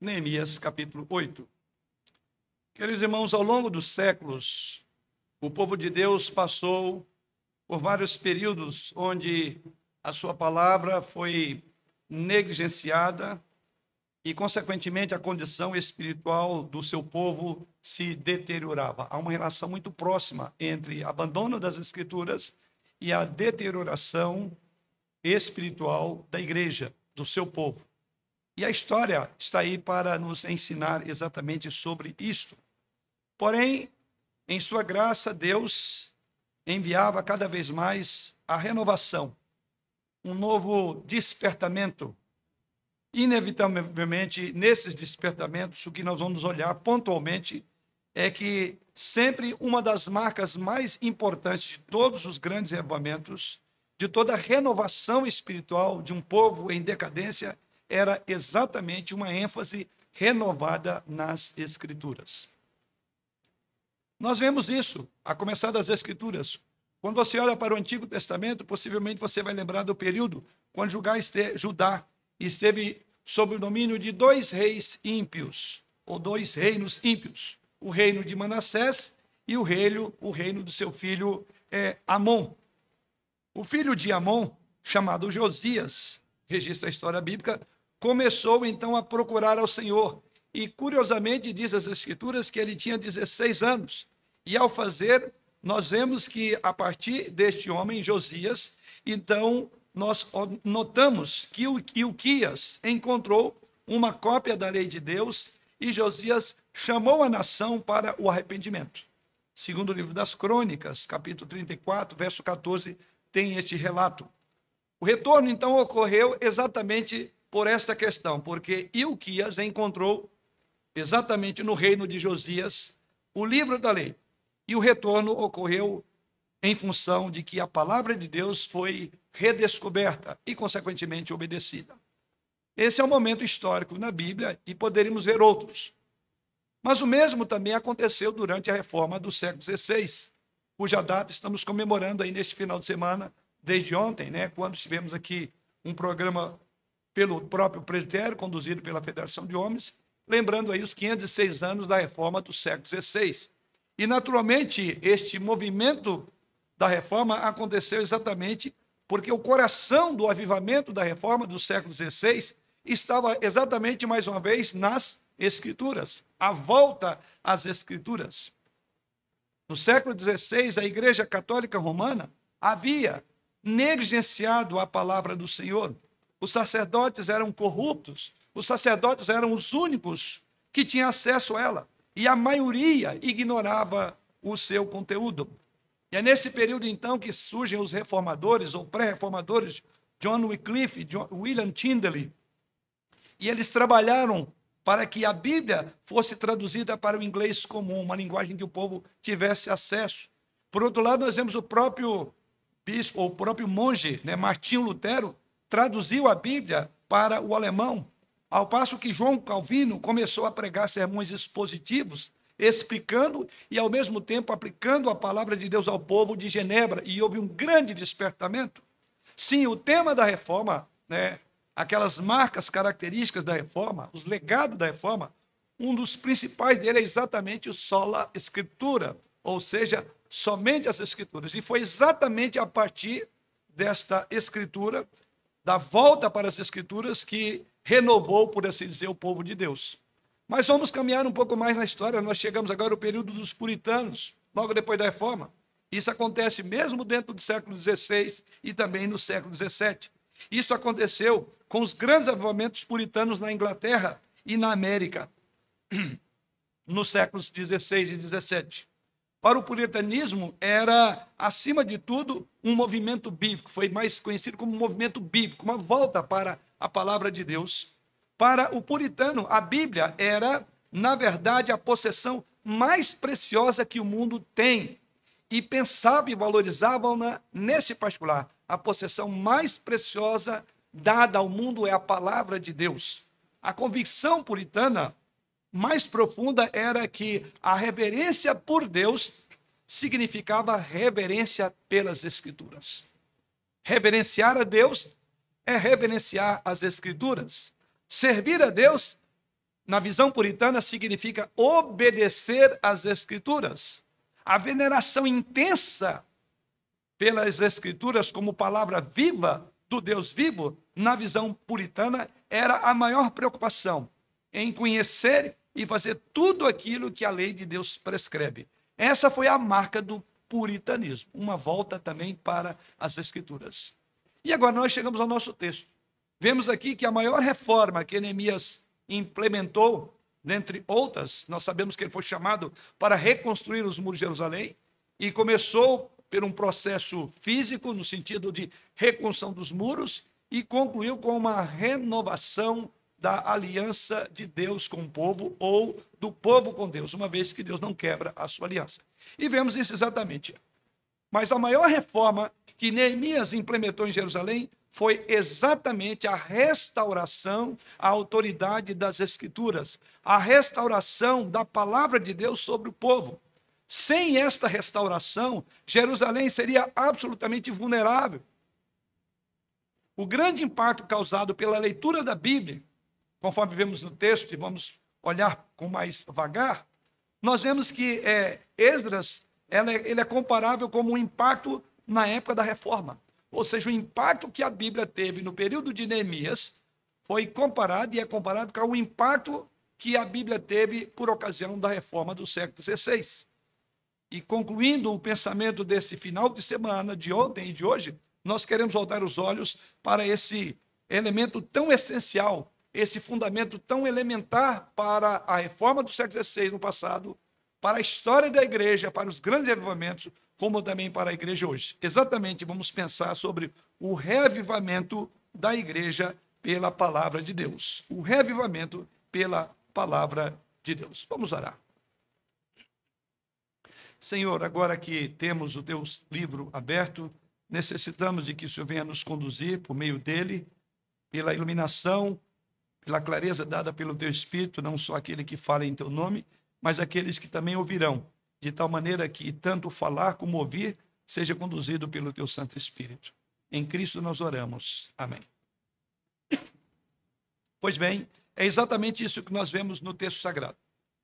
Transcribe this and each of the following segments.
Neemias capítulo 8. Queridos irmãos, ao longo dos séculos, o povo de Deus passou por vários períodos onde a sua palavra foi negligenciada e, consequentemente, a condição espiritual do seu povo se deteriorava. Há uma relação muito próxima entre abandono das Escrituras e a deterioração espiritual da igreja, do seu povo. E a história está aí para nos ensinar exatamente sobre isto. Porém, em sua graça, Deus enviava cada vez mais a renovação, um novo despertamento. Inevitavelmente, nesses despertamentos, o que nós vamos olhar pontualmente é que sempre uma das marcas mais importantes de todos os grandes revivamentos, de toda a renovação espiritual de um povo em decadência, era exatamente uma ênfase renovada nas Escrituras. Nós vemos isso, a começar das Escrituras. Quando você olha para o Antigo Testamento, possivelmente você vai lembrar do período quando Judá esteve sob o domínio de dois reis ímpios, ou dois reinos ímpios, o reino de Manassés e o reino, o reino do seu filho é, Amon. O filho de Amon, chamado Josias, registra a história bíblica, começou então a procurar ao Senhor. E curiosamente diz as Escrituras que ele tinha 16 anos. E ao fazer, nós vemos que a partir deste homem, Josias, então nós notamos que o Ilquias encontrou uma cópia da lei de Deus e Josias chamou a nação para o arrependimento. Segundo o livro das Crônicas, capítulo 34, verso 14, tem este relato. O retorno então ocorreu exatamente por esta questão, porque Ilquias encontrou exatamente no reino de Josias o livro da lei. E o retorno ocorreu em função de que a palavra de Deus foi redescoberta e, consequentemente, obedecida. Esse é um momento histórico na Bíblia e poderíamos ver outros. Mas o mesmo também aconteceu durante a reforma do século XVI, cuja data estamos comemorando aí neste final de semana, desde ontem, né, quando tivemos aqui um programa pelo próprio presbitério, conduzido pela Federação de Homens, lembrando aí os 506 anos da reforma do século XVI. E, naturalmente, este movimento da reforma aconteceu exatamente porque o coração do avivamento da reforma do século XVI estava exatamente, mais uma vez, nas Escrituras, a volta às Escrituras. No século XVI, a Igreja Católica Romana havia negligenciado a palavra do Senhor os sacerdotes eram corruptos, os sacerdotes eram os únicos que tinham acesso a ela, e a maioria ignorava o seu conteúdo. E é nesse período, então, que surgem os reformadores ou pré-reformadores, John Wycliffe, John, William Tyndale, e eles trabalharam para que a Bíblia fosse traduzida para o inglês comum, uma linguagem que o povo tivesse acesso. Por outro lado, nós vemos o próprio bispo, o próprio monge, né, Martinho Lutero, traduziu a Bíblia para o alemão, ao passo que João Calvino começou a pregar sermões expositivos, explicando e, ao mesmo tempo, aplicando a palavra de Deus ao povo de Genebra, e houve um grande despertamento. Sim, o tema da reforma, né, aquelas marcas características da reforma, os legados da reforma, um dos principais dele é exatamente o sola escritura, ou seja, somente as escrituras. E foi exatamente a partir desta escritura da volta para as Escrituras que renovou, por assim dizer, o povo de Deus. Mas vamos caminhar um pouco mais na história. Nós chegamos agora ao período dos puritanos, logo depois da reforma. Isso acontece mesmo dentro do século XVI e também no século XVII. Isso aconteceu com os grandes avivamentos puritanos na Inglaterra e na América, nos séculos XVI e XVII para o puritanismo era, acima de tudo, um movimento bíblico, foi mais conhecido como movimento bíblico, uma volta para a palavra de Deus. Para o puritano, a Bíblia era, na verdade, a possessão mais preciosa que o mundo tem. E pensavam e valorizavam-na nesse particular. A possessão mais preciosa dada ao mundo é a palavra de Deus. A convicção puritana mais profunda era que a reverência por Deus significava reverência pelas Escrituras. Reverenciar a Deus é reverenciar as Escrituras. Servir a Deus na visão puritana, significa obedecer às Escrituras. A veneração intensa pelas Escrituras como palavra viva do Deus vivo, na visão puritana, era a maior preocupação em conhecer e fazer tudo aquilo que a lei de Deus prescreve. Essa foi a marca do puritanismo, uma volta também para as Escrituras. E agora nós chegamos ao nosso texto. Vemos aqui que a maior reforma que Neemias implementou, dentre outras, nós sabemos que ele foi chamado para reconstruir os muros de Jerusalém, e começou por um processo físico, no sentido de reconstrução dos muros, e concluiu com uma renovação da aliança de Deus com o povo ou do povo com Deus, uma vez que Deus não quebra a sua aliança. E vemos isso exatamente. Mas a maior reforma que Neemias implementou em Jerusalém foi exatamente a restauração à autoridade das Escrituras, a restauração da palavra de Deus sobre o povo. Sem esta restauração, Jerusalém seria absolutamente vulnerável. O grande impacto causado pela leitura da Bíblia, conforme vemos no texto e vamos olhar com mais vagar, nós vemos que é, Esdras ela, é, ele é comparável como um impacto na época da reforma. Ou seja, o impacto que a Bíblia teve no período de Neemias foi comparado e é comparado com o impacto que a Bíblia teve por ocasião da reforma do século XVI. E concluindo o pensamento desse final de semana, de ontem e de hoje, nós queremos voltar os olhos para esse elemento tão essencial, esse fundamento tão elementar para a reforma do século XVI no passado, para a história da igreja, para os grandes avivamentos, como também para a igreja hoje. Exatamente, vamos pensar sobre o reavivamento da igreja pela palavra de Deus. O reavivamento pela palavra de Deus. Vamos orar. Senhor, agora que temos o teu livro aberto, necessitamos de que o Senhor venha nos conduzir por meio dele, pela iluminação, pela clareza dada pelo teu Espírito, não só aquele que fala em teu nome, mas aqueles que também ouvirão de tal maneira que tanto falar como ouvir seja conduzido pelo teu Santo Espírito. Em Cristo nós oramos. Amém. Pois bem, é exatamente isso que nós vemos no texto sagrado.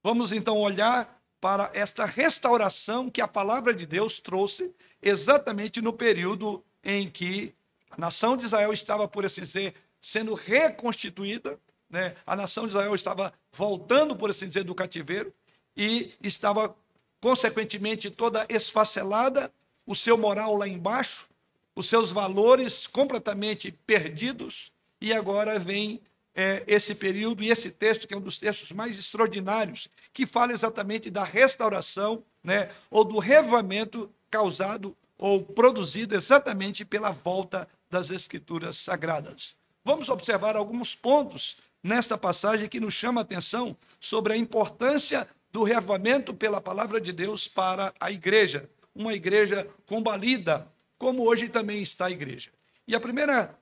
Vamos então olhar para esta restauração que a palavra de Deus trouxe exatamente no período em que a nação de Israel estava, por assim dizer, sendo reconstituída, né? a nação de Israel estava voltando, por assim dizer, do cativeiro e estava consequentemente toda esfacelada, o seu moral lá embaixo, os seus valores completamente perdidos, e agora vem é, esse período e esse texto, que é um dos textos mais extraordinários, que fala exatamente da restauração, né, ou do revamento causado ou produzido exatamente pela volta das Escrituras Sagradas. Vamos observar alguns pontos nesta passagem que nos chama a atenção sobre a importância do reavamento pela palavra de Deus para a igreja, uma igreja combalida, como hoje também está a igreja. E a primeira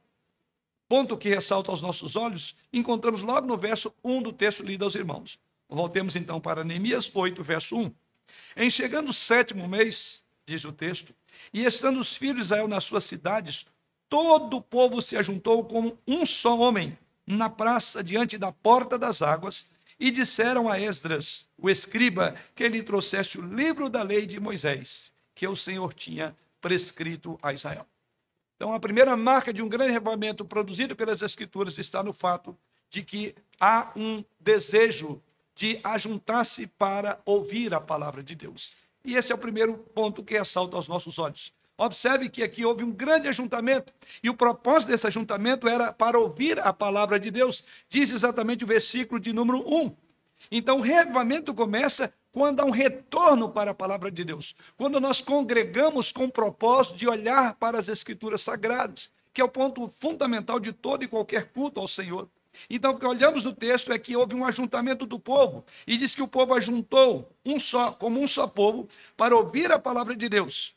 ponto que ressalta aos nossos olhos, encontramos logo no verso 1 do texto lido aos irmãos. Voltemos então para Neemias 8, verso 1. Em chegando o sétimo mês, diz o texto, e estando os filhos de Israel nas suas cidades, todo o povo se ajuntou como um só homem na praça diante da porta das águas, e disseram a Esdras, o escriba, que lhe trouxesse o livro da lei de Moisés, que o Senhor tinha prescrito a Israel. Então, a primeira marca de um grande reavivamento produzido pelas Escrituras está no fato de que há um desejo de ajuntar-se para ouvir a palavra de Deus. E esse é o primeiro ponto que ressalta aos nossos olhos. Observe que aqui houve um grande ajuntamento, e o propósito desse ajuntamento era para ouvir a palavra de Deus, diz exatamente o versículo de número 1. Então, o reavivamento começa quando há um retorno para a palavra de Deus, quando nós congregamos com o propósito de olhar para as Escrituras Sagradas, que é o ponto fundamental de todo e qualquer culto ao Senhor. Então, o que olhamos no texto é que houve um ajuntamento do povo, e diz que o povo ajuntou um só, como um só povo, para ouvir a palavra de Deus.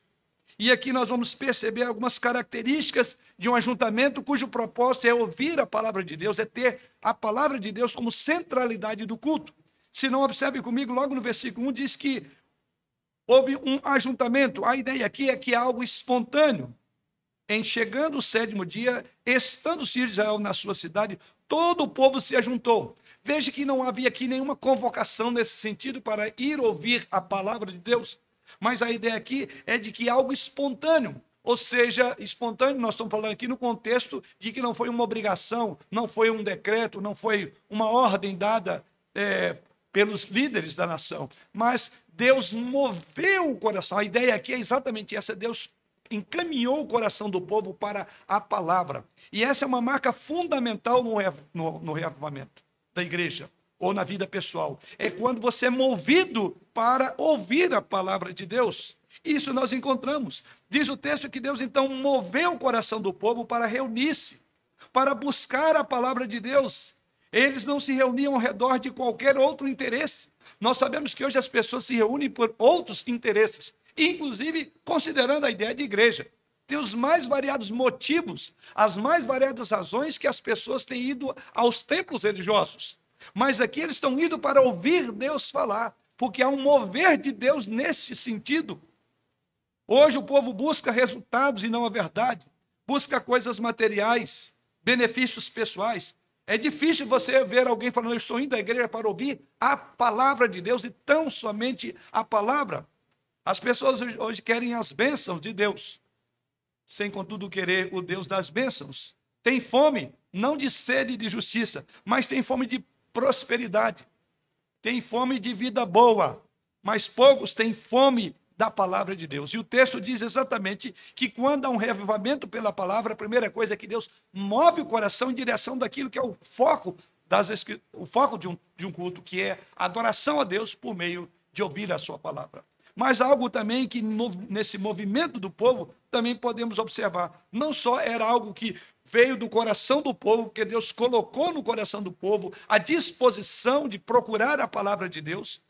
E aqui nós vamos perceber algumas características de um ajuntamento cujo propósito é ouvir a palavra de Deus, é ter a palavra de Deus como centralidade do culto. Se não observe comigo, logo no versículo 1 diz que houve um ajuntamento. A ideia aqui é que é algo espontâneo. Em chegando o sétimo dia, estando os filhos de Israel na sua cidade, todo o povo se ajuntou. Veja que não havia aqui nenhuma convocação nesse sentido para ir ouvir a palavra de Deus, mas a ideia aqui é de que algo espontâneo, ou seja, espontâneo, nós estamos falando aqui no contexto de que não foi uma obrigação, não foi um decreto, não foi uma ordem dada é, pelos líderes da nação, mas Deus moveu o coração. A ideia aqui é exatamente essa: Deus encaminhou o coração do povo para a palavra. E essa é uma marca fundamental no, no, no reavivamento da igreja ou na vida pessoal. É quando você é movido para ouvir a palavra de Deus. Isso nós encontramos. Diz o texto que Deus então moveu o coração do povo para reunir-se, para buscar a palavra de Deus. Eles não se reuniam ao redor de qualquer outro interesse. Nós sabemos que hoje as pessoas se reúnem por outros interesses, inclusive considerando a ideia de igreja. Tem os mais variados motivos, as mais variadas razões que as pessoas têm ido aos templos religiosos. Mas aqui eles estão indo para ouvir Deus falar, porque há um mover de Deus nesse sentido. Hoje o povo busca resultados e não a verdade, busca coisas materiais, benefícios pessoais. É difícil você ver alguém falando, eu estou indo à igreja para ouvir a palavra de Deus e tão somente a palavra. As pessoas hoje querem as bênçãos de Deus, sem contudo querer o Deus das bênçãos. Tem fome, não de sede e de justiça, mas tem fome de prosperidade. Tem fome de vida boa, mas poucos têm fome da palavra de Deus. E o texto diz exatamente que quando há um reavivamento pela palavra, a primeira coisa é que Deus move o coração em direção daquilo que é o foco das o foco de um, de um culto, que é a adoração a Deus por meio de ouvir a sua palavra. Mas algo também que no, nesse movimento do povo também podemos observar. Não só era algo que veio do coração do povo, que Deus colocou no coração do povo a disposição de procurar a palavra de Deus,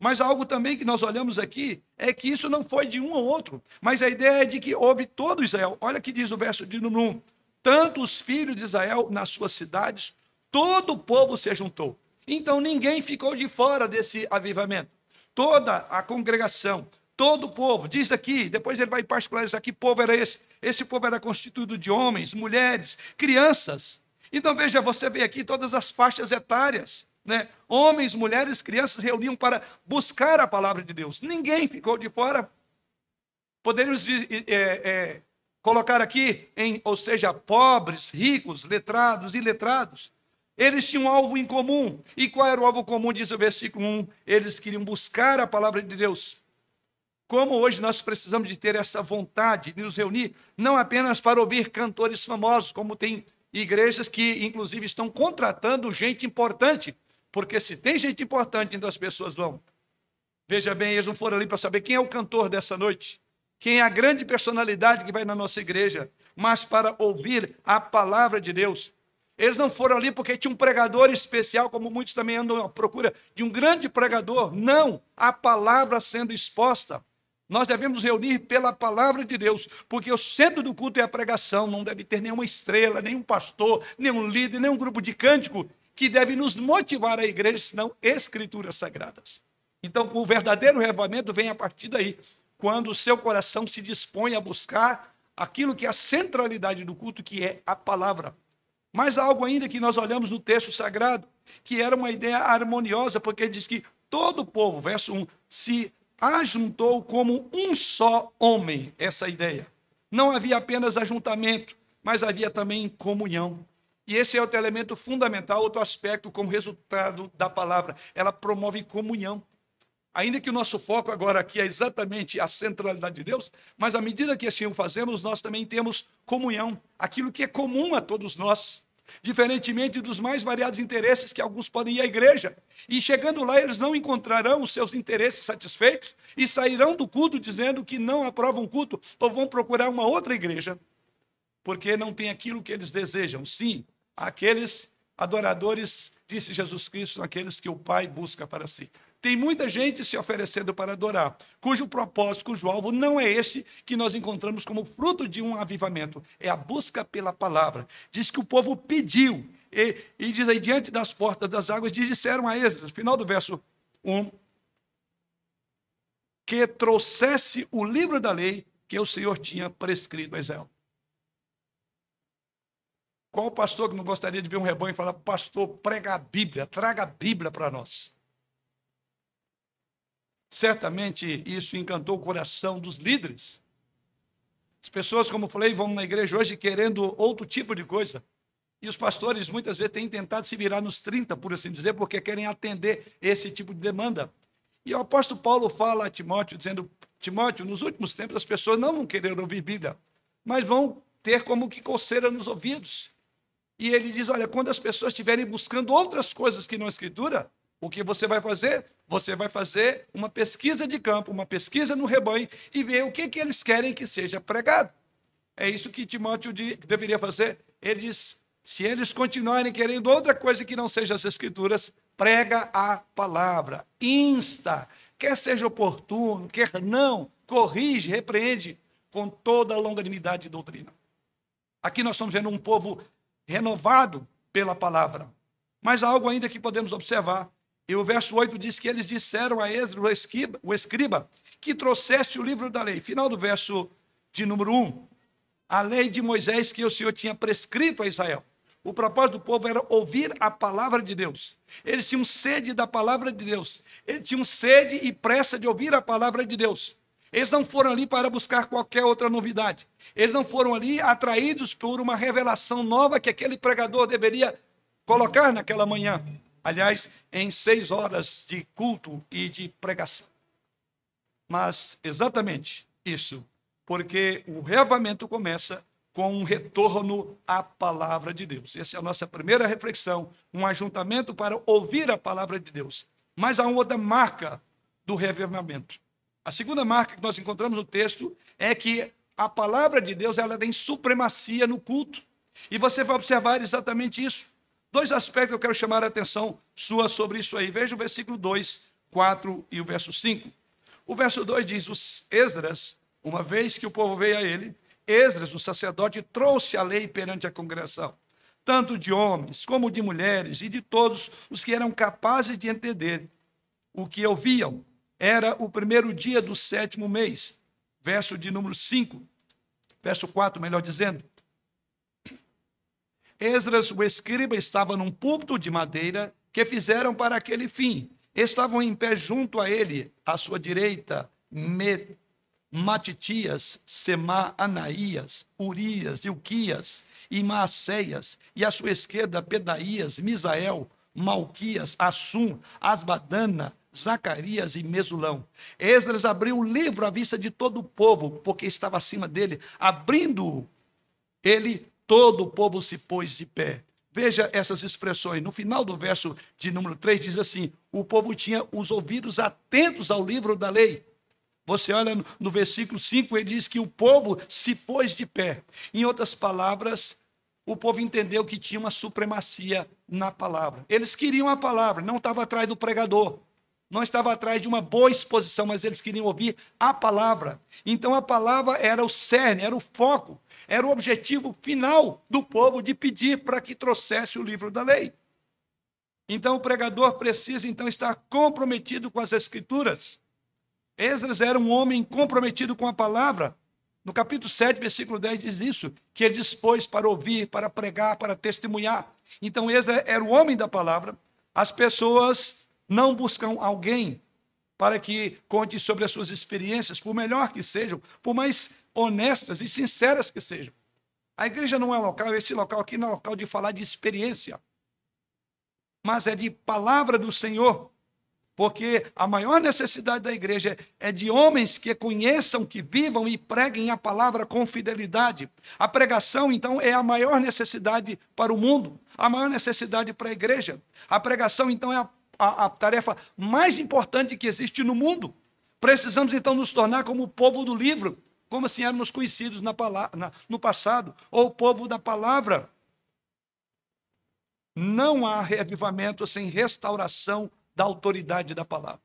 mas algo também que nós olhamos aqui é que isso não foi de um ou outro, mas a ideia é de que houve todo Israel. Olha que diz o verso de número 1: tanto os filhos de Israel nas suas cidades, todo o povo se juntou. Então ninguém ficou de fora desse avivamento. Toda a congregação, todo o povo, diz aqui, depois ele vai particularizar que povo era esse. Esse povo era constituído de homens, mulheres, crianças. Então veja, você vê aqui todas as faixas etárias. Né? Homens, mulheres, crianças reuniam para buscar a palavra de Deus. Ninguém ficou de fora. Poderíamos é, é, colocar aqui, em, ou seja, pobres, ricos, letrados, iletrados. Eles tinham um alvo em comum. E qual era o alvo comum? Diz o versículo 1. Eles queriam buscar a palavra de Deus. Como hoje nós precisamos de ter essa vontade de nos reunir, não apenas para ouvir cantores famosos, como tem igrejas que, inclusive, estão contratando gente importante porque se tem gente importante, então as pessoas vão. Veja bem, eles não foram ali para saber quem é o cantor dessa noite, quem é a grande personalidade que vai na nossa igreja, mas para ouvir a palavra de Deus. Eles não foram ali porque tinha um pregador especial, como muitos também andam à procura de um grande pregador. Não, a palavra sendo exposta. Nós devemos reunir pela palavra de Deus, porque o centro do culto é a pregação, não deve ter nenhuma estrela, nenhum pastor, nenhum líder, nenhum grupo de cântico que deve nos motivar a igreja, senão escrituras sagradas. Então, o verdadeiro reavivamento vem a partir daí, quando o seu coração se dispõe a buscar aquilo que é a centralidade do culto, que é a palavra. Mas há algo ainda que nós olhamos no texto sagrado, que era uma ideia harmoniosa, porque diz que todo o povo, verso 1, se ajuntou como um só homem, essa ideia. Não havia apenas ajuntamento, mas havia também comunhão. E esse é outro elemento fundamental, outro aspecto como resultado da palavra. Ela promove comunhão. Ainda que o nosso foco agora aqui é exatamente a centralidade de Deus, mas à medida que assim o fazemos, nós também temos comunhão, aquilo que é comum a todos nós. Diferentemente dos mais variados interesses que alguns podem ir à igreja, e chegando lá eles não encontrarão os seus interesses satisfeitos e sairão do culto dizendo que não aprovam o culto ou vão procurar uma outra igreja, porque não tem aquilo que eles desejam. Sim, aqueles adoradores, disse Jesus Cristo, aqueles que o Pai busca para si. Tem muita gente se oferecendo para adorar, cujo propósito, cujo alvo não é esse que nós encontramos como fruto de um avivamento, é a busca pela palavra. Diz que o povo pediu, e, e diz aí, diante das portas das águas, disseram a Esdras, final do verso 1, que trouxesse o livro da lei que o Senhor tinha prescrito a Israel. Qual pastor que não gostaria de ver um rebanho e falar, pastor, prega a Bíblia, traga a Bíblia para nós? Certamente isso encantou o coração dos líderes. As pessoas, como falei, vão na igreja hoje querendo outro tipo de coisa. E os pastores muitas vezes têm tentado se virar nos 30, por assim dizer, porque querem atender esse tipo de demanda. E o apóstolo Paulo fala a Timóteo, dizendo: Timóteo, nos últimos tempos as pessoas não vão querer ouvir Bíblia, mas vão ter como que coceira nos ouvidos. E ele diz: Olha, quando as pessoas estiverem buscando outras coisas que não a Escritura, o que você vai fazer? Você vai fazer uma pesquisa de campo, uma pesquisa no rebanho e ver o que, que eles querem que seja pregado. É isso que Timóteo deveria fazer. Ele diz: se eles continuarem querendo outra coisa que não seja as Escrituras, prega a palavra, insta, quer seja oportuno, quer não, corrige, repreende com toda a longanimidade de doutrina. Aqui nós estamos vendo um povo renovado pela palavra. Mas há algo ainda que podemos observar. E o verso 8 diz que eles disseram a Esdras, o escriba, o escriba que trouxeste o livro da lei. Final do verso de número 1. A lei de Moisés que o Senhor tinha prescrito a Israel. O propósito do povo era ouvir a palavra de Deus. Eles tinham sede da palavra de Deus. Eles tinham sede e pressa de ouvir a palavra de Deus. Eles não foram ali para buscar qualquer outra novidade. Eles não foram ali atraídos por uma revelação nova que aquele pregador deveria colocar naquela manhã. Aliás, em seis horas de culto e de pregação. Mas exatamente isso, porque o reavamento começa com um retorno à palavra de Deus. Essa é a nossa primeira reflexão, um ajuntamento para ouvir a palavra de Deus. Mas há uma outra marca do reavivamento. A segunda marca que nós encontramos no texto é que a palavra de Deus ela tem supremacia no culto. E você vai observar exatamente isso. Dois aspectos que eu quero chamar a atenção sua sobre isso aí. Veja o versículo 2, 4 e o verso 5. O verso 2 diz: Os Esdras, uma vez que o povo veio a ele, Esdras, o sacerdote, trouxe a lei perante a congregação, tanto de homens como de mulheres e de todos os que eram capazes de entender o que ouviam. Era o primeiro dia do sétimo mês, verso de número 5, verso 4, melhor dizendo. Esdras, o escriba, estava num púlpito de madeira que fizeram para aquele fim. Estavam em pé junto a ele, à sua direita, Matitias, Semá, Anaías, Urias, Ilquias e Maacéias, e à sua esquerda Pedaías, Misael, Malquias, Assum, Asbadana, Zacarias e Mesulão. Esdras abriu o livro à vista de todo o povo, porque estava acima dele. Abrindo ele, todo o povo se pôs de pé. Veja essas expressões. No final do verso de número 3 diz assim: O povo tinha os ouvidos atentos ao livro da lei você olha no, versículo 5, ele diz que o povo se pôs de pé. Em outras palavras, o povo entendeu que tinha uma supremacia na palavra. Eles queriam a palavra, não estava atrás do pregador, não estava atrás de uma boa exposição, mas eles queriam ouvir a palavra. Então a palavra era o cerne, era o foco, era o objetivo final do povo de pedir para que trouxesse o livro da lei. Então o pregador precisa então estar comprometido com as escrituras. Esdras era um homem comprometido com a palavra. No capítulo 7, versículo 10 diz isso, que ele dispôs para ouvir, para pregar, para testemunhar. Então Esdras era o homem da palavra. As pessoas não buscam alguém para que conte sobre as suas experiências, por melhor que sejam, por mais honestas e sinceras que sejam. A igreja não é local, esse local aqui não é local de falar de experiência, mas é de palavra do Senhor. Porque a maior necessidade da igreja é de homens que conheçam, que vivam e preguem a palavra com fidelidade. A pregação, então, é a maior necessidade para o mundo, a maior necessidade para a igreja. A pregação, então, é a, a, a tarefa mais importante que existe no mundo. Precisamos, então, nos tornar como o povo do livro, como assim éramos conhecidos na, na, no passado, ou o povo da palavra. Não há reavivamento sem restauração da autoridade da palavra.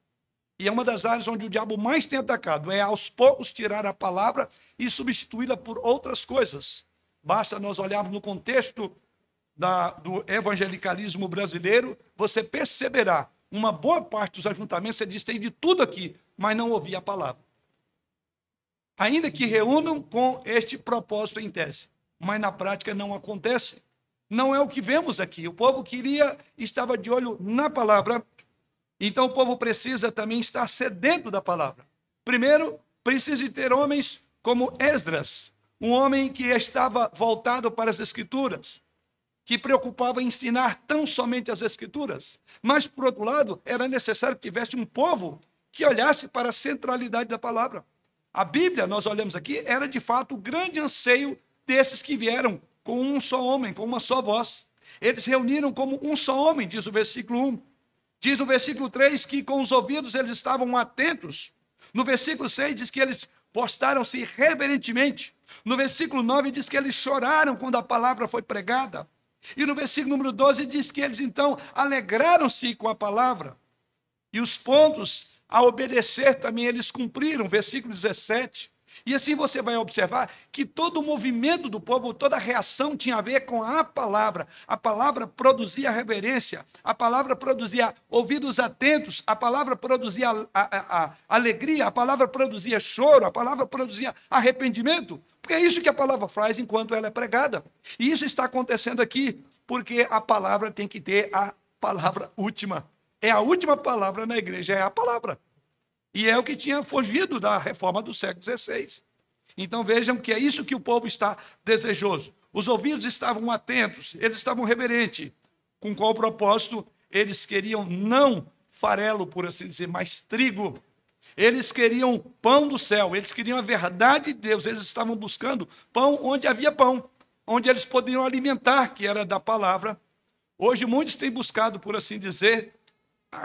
E é uma das áreas onde o diabo mais tem atacado, é aos poucos tirar a palavra e substituí-la por outras coisas. Basta nós olharmos no contexto da, do evangelicalismo brasileiro, você perceberá uma boa parte dos ajuntamentos, você diz, tem de tudo aqui, mas não ouvia a palavra. Ainda que reúnam com este propósito em tese, mas na prática não acontece. Não é o que vemos aqui. O povo queria, estava de olho na palavra. Então o povo precisa também estar sedento da palavra. Primeiro, precisa ter homens como Esdras, um homem que estava voltado para as escrituras, que preocupava em ensinar tão somente as escrituras. Mas, por outro lado, era necessário que tivesse um povo que olhasse para a centralidade da palavra. A Bíblia, nós olhamos aqui, era de fato o grande anseio desses que vieram com um só homem, com uma só voz. Eles reuniram como um só homem, diz o versículo 1. Diz no versículo 3 que com os ouvidos eles estavam atentos. No versículo 6 diz que eles postaram-se reverentemente. No versículo 9 diz que eles choraram quando a palavra foi pregada. E no versículo número 12 diz que eles então alegraram-se com a palavra. E os pontos a obedecer também eles cumpriram, versículo 17. E assim você vai observar que todo o movimento do povo, toda a reação tinha a ver com a palavra. A palavra produzia reverência, a palavra produzia ouvidos atentos, a palavra produzia a, a, a alegria, a palavra produzia choro, a palavra produzia arrependimento. Porque é isso que a palavra faz enquanto ela é pregada. E isso está acontecendo aqui, porque a palavra tem que ter a palavra última. É a última palavra na igreja, é a palavra. E é o que tinha fugido da reforma do século XVI. Então vejam que é isso que o povo está desejoso. Os ouvidos estavam atentos, eles estavam reverentes. Com qual propósito? Eles queriam não farelo, por assim dizer, mas trigo. Eles queriam pão do céu, eles queriam a verdade de Deus, eles estavam buscando pão onde havia pão, onde eles podiam alimentar, que era da palavra. Hoje muitos têm buscado, por assim dizer,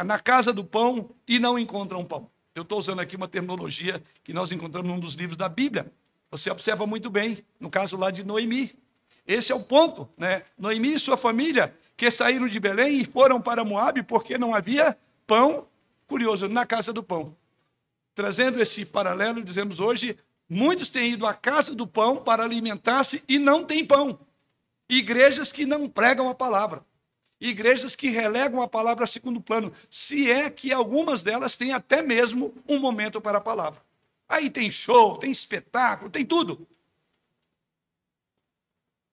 na casa do pão e não encontram pão. Eu estou usando aqui uma terminologia que nós encontramos num dos livros da Bíblia. Você observa muito bem, no caso lá de Noemi. Esse é o ponto, né? Noemi e sua família, que saíram de Belém e foram para Moabe porque não havia pão, curioso, na casa do pão. Trazendo esse paralelo, dizemos hoje, muitos têm ido à casa do pão para alimentar-se e não tem pão. Igrejas que não pregam a palavra igrejas que relegam a palavra a segundo plano, se é que algumas delas têm até mesmo um momento para a palavra. Aí tem show, tem espetáculo, tem tudo.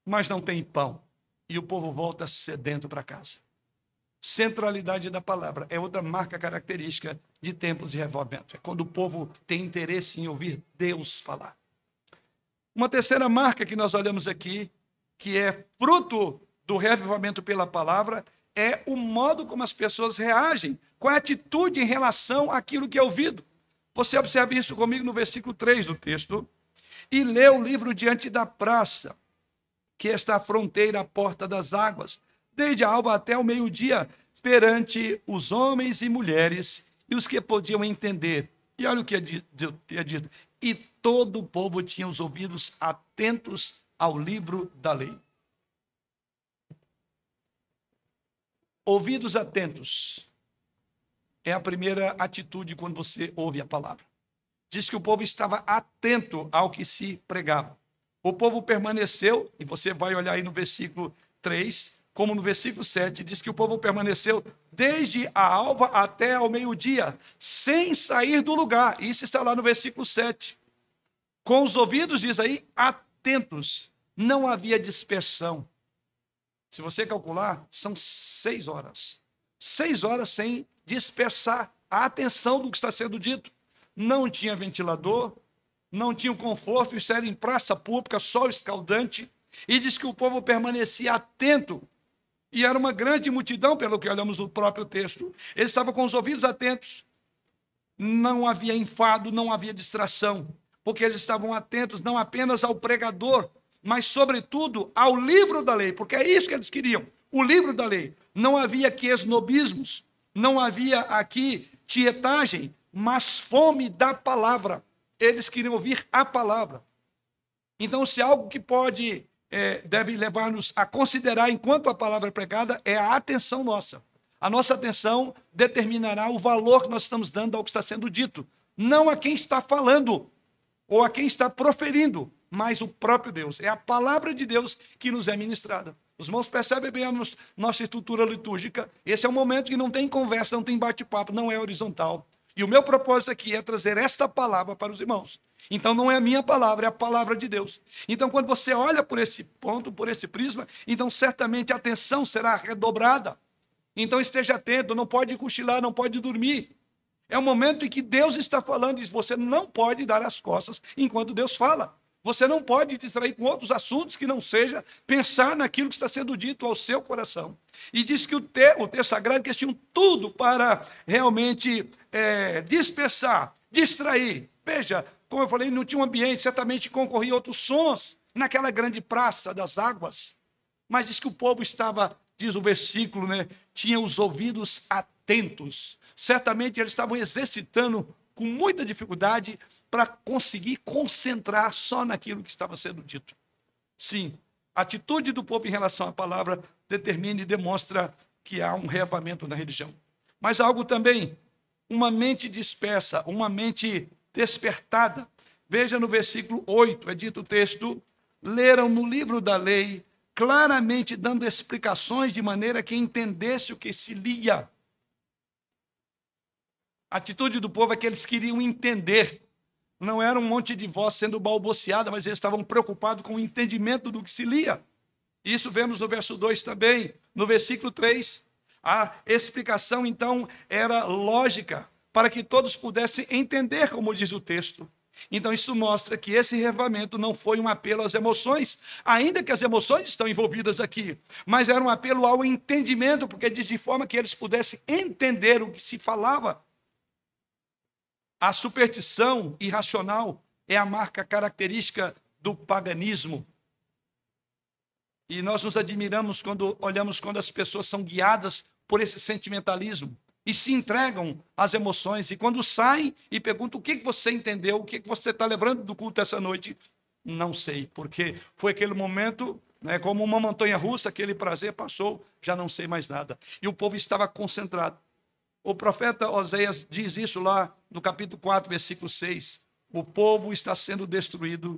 Mas não tem pão. E o povo volta sedento para casa. Centralidade da palavra é outra marca característica de templos de revolvimento. É quando o povo tem interesse em ouvir Deus falar. Uma terceira marca que nós olhamos aqui, que é fruto do reavivamento pela palavra é o modo como as pessoas reagem, qual é a atitude em relação àquilo que é ouvido. Você observa isso comigo no versículo 3 do texto. E lê o livro diante da praça, que está à fronteira, à porta das águas, desde a alva até o meio-dia, perante os homens e mulheres e os que podiam entender. E olha o que é dito. E todo o povo tinha os ouvidos atentos ao livro da lei. Ouvidos atentos é a primeira atitude quando você ouve a palavra. Diz que o povo estava atento ao que se pregava. O povo permaneceu, e você vai olhar aí no versículo 3, como no versículo 7, diz que o povo permaneceu desde a alva até ao meio-dia, sem sair do lugar. Isso está lá no versículo 7. Com os ouvidos, diz aí, atentos. Não havia dispersão. Se você calcular, são seis horas. Seis horas sem dispersar a atenção do que está sendo dito. Não tinha ventilador, não tinha conforto, isso era em praça pública, sol escaldante. E diz que o povo permanecia atento. E era uma grande multidão, pelo que olhamos no próprio texto. Eles estavam com os ouvidos atentos. Não havia enfado, não havia distração, porque eles estavam atentos não apenas ao pregador, mas, sobretudo, ao livro da lei, porque é isso que eles queriam, o livro da lei. Não havia aqui esnobismos, não havia aqui tietagem, mas fome da palavra. Eles queriam ouvir a palavra. Então, se algo que pode, é, deve levar-nos a considerar enquanto a palavra é pregada, é a atenção nossa. A nossa atenção determinará o valor que nós estamos dando ao que está sendo dito, não a quem está falando ou a quem está proferindo, mas o próprio Deus. É a palavra de Deus que nos é ministrada. Os irmãos percebem bem a nossa estrutura litúrgica. Esse é um momento que não tem conversa, não tem bate-papo, não é horizontal. E o meu propósito aqui é trazer esta palavra para os irmãos. Então não é a minha palavra, é a palavra de Deus. Então quando você olha por esse ponto, por esse prisma, então certamente a atenção será redobrada. Então esteja atento, não pode cochilar, não pode dormir. É o momento em que Deus está falando e você não pode dar as costas enquanto Deus fala. Você não pode distrair com outros assuntos que não seja pensar naquilo que está sendo dito ao seu coração. E diz que o, te, o texto sagrado que eles tinham tudo para realmente é, dispersar, distrair. Veja, como eu falei, não tinha um ambiente, certamente concorriam outros sons naquela grande praça das águas. Mas diz que o povo estava, diz o versículo, né, tinha os ouvidos atentos. Certamente eles estavam exercitando com muita dificuldade para conseguir concentrar só naquilo que estava sendo dito. Sim, a atitude do povo em relação à palavra determina e demonstra que há um reavamento na religião. Mas algo também, uma mente dispersa, uma mente despertada. Veja no versículo 8, é dito o texto: leram no livro da lei, claramente dando explicações de maneira que entendesse o que se lia. A atitude do povo é que eles queriam entender. Não era um monte de voz sendo balbuciada, mas eles estavam preocupados com o entendimento do que se lia. Isso vemos no verso 2 também. No versículo 3, a explicação então era lógica, para que todos pudessem entender, como diz o texto. Então, isso mostra que esse revamento não foi um apelo às emoções, ainda que as emoções estão envolvidas aqui, mas era um apelo ao entendimento, porque diz de forma que eles pudessem entender o que se falava. A superstição irracional é a marca característica do paganismo. E nós nos admiramos quando olhamos quando as pessoas são guiadas por esse sentimentalismo e se entregam às emoções. E quando saem e perguntam o que você entendeu, o que você está lembrando do culto essa noite, não sei, porque foi aquele momento, né, como uma montanha russa, aquele prazer passou, já não sei mais nada. E o povo estava concentrado. O profeta Oséias diz isso lá no capítulo 4, versículo 6. O povo está sendo destruído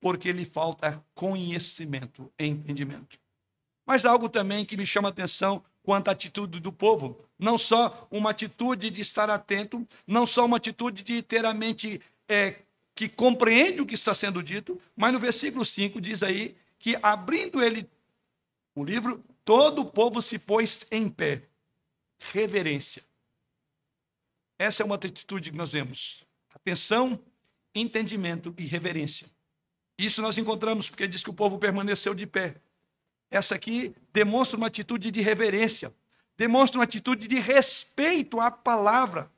porque lhe falta conhecimento, entendimento. Mas algo também que me chama atenção quanto à atitude do povo. Não só uma atitude de estar atento, não só uma atitude de ter a mente é, que compreende o que está sendo dito, mas no versículo 5 diz aí que abrindo ele o livro, todo o povo se pôs em pé reverência. Essa é uma atitude que nós vemos. Atenção, entendimento e reverência. Isso nós encontramos porque diz que o povo permaneceu de pé. Essa aqui demonstra uma atitude de reverência, demonstra uma atitude de respeito à palavra.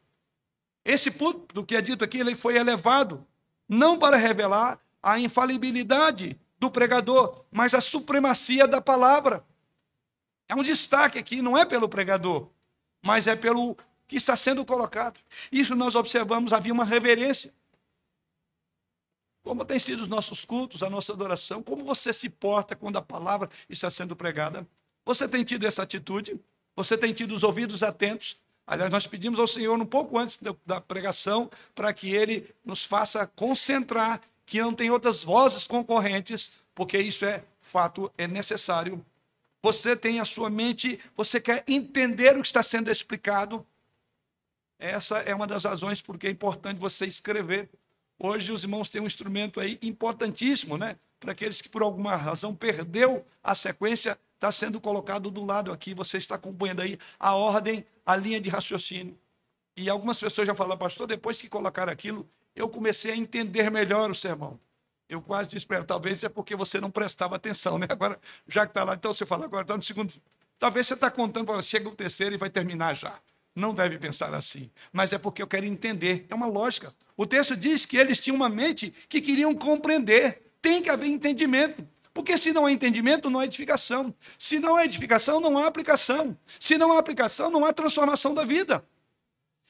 Esse do que é dito aqui, ele foi elevado não para revelar a infalibilidade do pregador, mas a supremacia da palavra. É um destaque aqui, não é pelo pregador, mas é pelo que está sendo colocado. Isso nós observamos, havia uma reverência. Como têm sido os nossos cultos, a nossa adoração? Como você se porta quando a palavra está sendo pregada? Você tem tido essa atitude? Você tem tido os ouvidos atentos? Aliás, nós pedimos ao Senhor um pouco antes da pregação para que Ele nos faça concentrar, que não tem outras vozes concorrentes, porque isso é fato, é necessário você tem a sua mente, você quer entender o que está sendo explicado. Essa é uma das razões porque é importante você escrever. Hoje os irmãos têm um instrumento aí importantíssimo, né? Para aqueles que por alguma razão perdeu a sequência, está sendo colocado do lado aqui. Você está acompanhando aí a ordem, a linha de raciocínio. E algumas pessoas já falaram, pastor, depois que colocar aquilo, eu comecei a entender melhor o sermão. Eu quase disse para ela, talvez é porque você não prestava atenção, né? Agora, já que está lá, então você fala, agora está no segundo. Talvez você está contando, chega o terceiro e vai terminar já. Não deve pensar assim. Mas é porque eu quero entender. É uma lógica. O texto diz que eles tinham uma mente que queriam compreender. Tem que haver entendimento. Porque se não há entendimento, não há edificação. Se não há edificação, não há aplicação. Se não há aplicação, não há transformação da vida.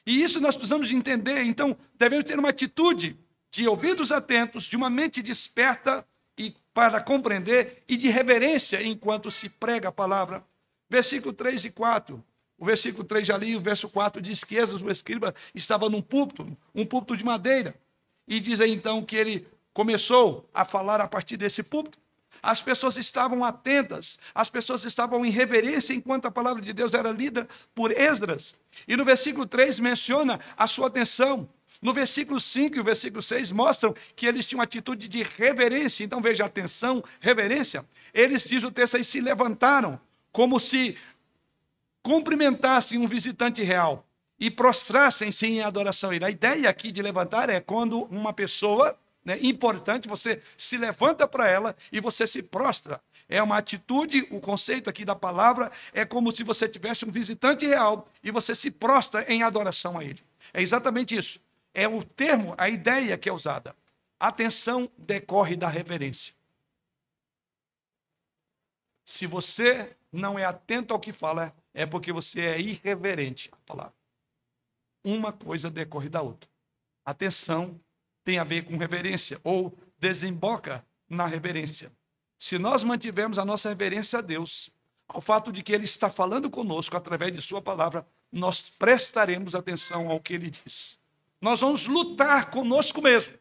E isso nós precisamos de entender. Então, devemos ter uma atitude de ouvidos atentos, de uma mente desperta e para compreender e de reverência enquanto se prega a palavra. Versículo 3 e 4. O versículo 3 já li, o verso 4 diz que Esdras, o escriba, estava num púlpito, um púlpito de madeira. E diz aí então que ele começou a falar a partir desse púlpito. as pessoas estavam atentas, as pessoas estavam em reverência enquanto a palavra de Deus era lida por Esdras. E no versículo 3 menciona a sua atenção. No versículo 5 e o versículo 6 mostram que eles tinham atitude de reverência. Então veja atenção, reverência. Eles, diz o texto aí, se levantaram como se cumprimentassem um visitante real e prostrassem-se em adoração. E a ideia aqui de levantar é quando uma pessoa né, importante, você se levanta para ela e você se prostra. É uma atitude, o conceito aqui da palavra é como se você tivesse um visitante real e você se prostra em adoração a ele. É exatamente isso. É o termo, a ideia que é usada. Atenção decorre da reverência. Se você não é atento ao que fala, é porque você é irreverente à palavra. Uma coisa decorre da outra. Atenção tem a ver com reverência, ou desemboca na reverência. Se nós mantivermos a nossa reverência a Deus, ao fato de que Ele está falando conosco através de Sua palavra, nós prestaremos atenção ao que Ele diz. Nós vamos lutar conosco mesmo.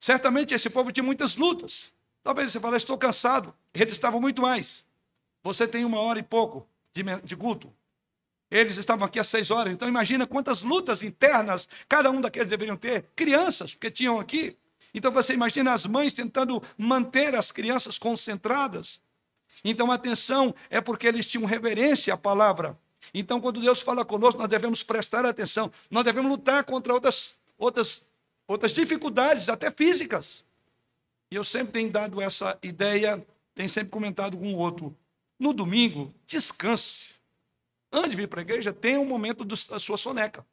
Certamente esse povo tinha muitas lutas. Talvez você fale, estou cansado. Eles estavam muito mais. Você tem uma hora e pouco de, de culto. Eles estavam aqui às seis horas, então imagina quantas lutas internas cada um daqueles deveriam ter. Crianças, porque tinham aqui. Então você imagina as mães tentando manter as crianças concentradas. Então atenção, é porque eles tinham reverência à palavra. Então quando Deus fala conosco, nós devemos prestar atenção. Nós devemos lutar contra outras, outras, outras dificuldades, até físicas. E eu sempre tenho dado essa ideia, tenho sempre comentado com o outro. No domingo, descanse. Antes de vir para a igreja, tem um momento da sua soneca.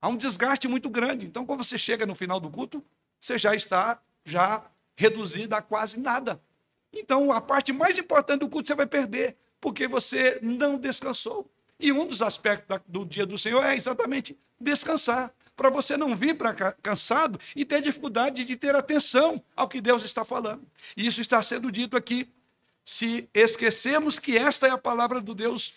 Há um desgaste muito grande. Então, quando você chega no final do culto, você já está já reduzido a quase nada. Então, a parte mais importante do culto você vai perder, porque você não descansou. E um dos aspectos do dia do Senhor é exatamente descansar, para você não vir para cansado e ter dificuldade de ter atenção ao que Deus está falando. E isso está sendo dito aqui. Se esquecemos que esta é a palavra do Deus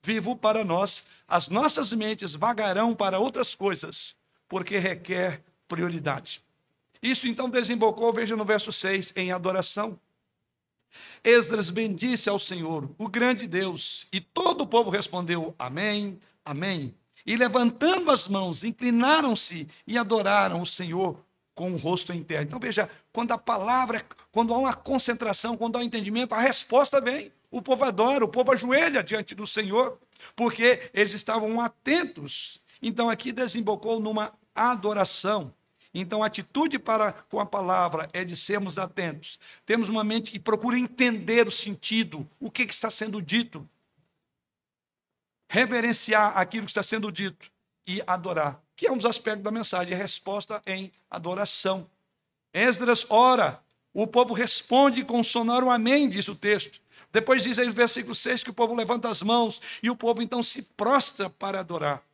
vivo para nós, as nossas mentes vagarão para outras coisas, porque requer prioridade. Isso então desembocou, veja no verso 6, em adoração. Esdras bendisse ao Senhor, o grande Deus, e todo o povo respondeu: Amém, Amém. E levantando as mãos, inclinaram-se e adoraram o Senhor com o rosto em terra. Então veja, quando a palavra, quando há uma concentração, quando há um entendimento, a resposta vem. O povo adora, o povo ajoelha diante do Senhor, porque eles estavam atentos. Então aqui desembocou numa adoração. Então, a atitude para com a palavra é de sermos atentos. Temos uma mente que procura entender o sentido, o que, que está sendo dito. Reverenciar aquilo que está sendo dito e adorar, que é um dos aspectos da mensagem, a resposta em adoração. Esdras ora, o povo responde com sonoro amém, diz o texto. Depois diz aí no versículo 6 que o povo levanta as mãos e o povo então se prostra para adorar.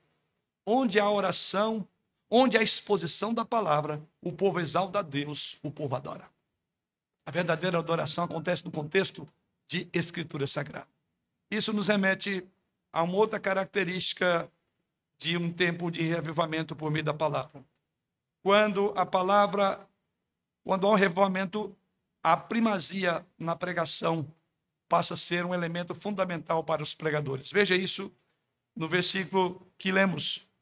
Onde há oração, onde há exposição da palavra, o povo exalta a Deus, o povo adora. A verdadeira adoração acontece no contexto de escritura sagrada. Isso nos remete a uma outra característica de um tempo de reavivamento por meio da palavra. Quando a palavra, quando há um revivamento, a primazia na pregação passa a ser um elemento fundamental para os pregadores. Veja isso no versículo que lemos.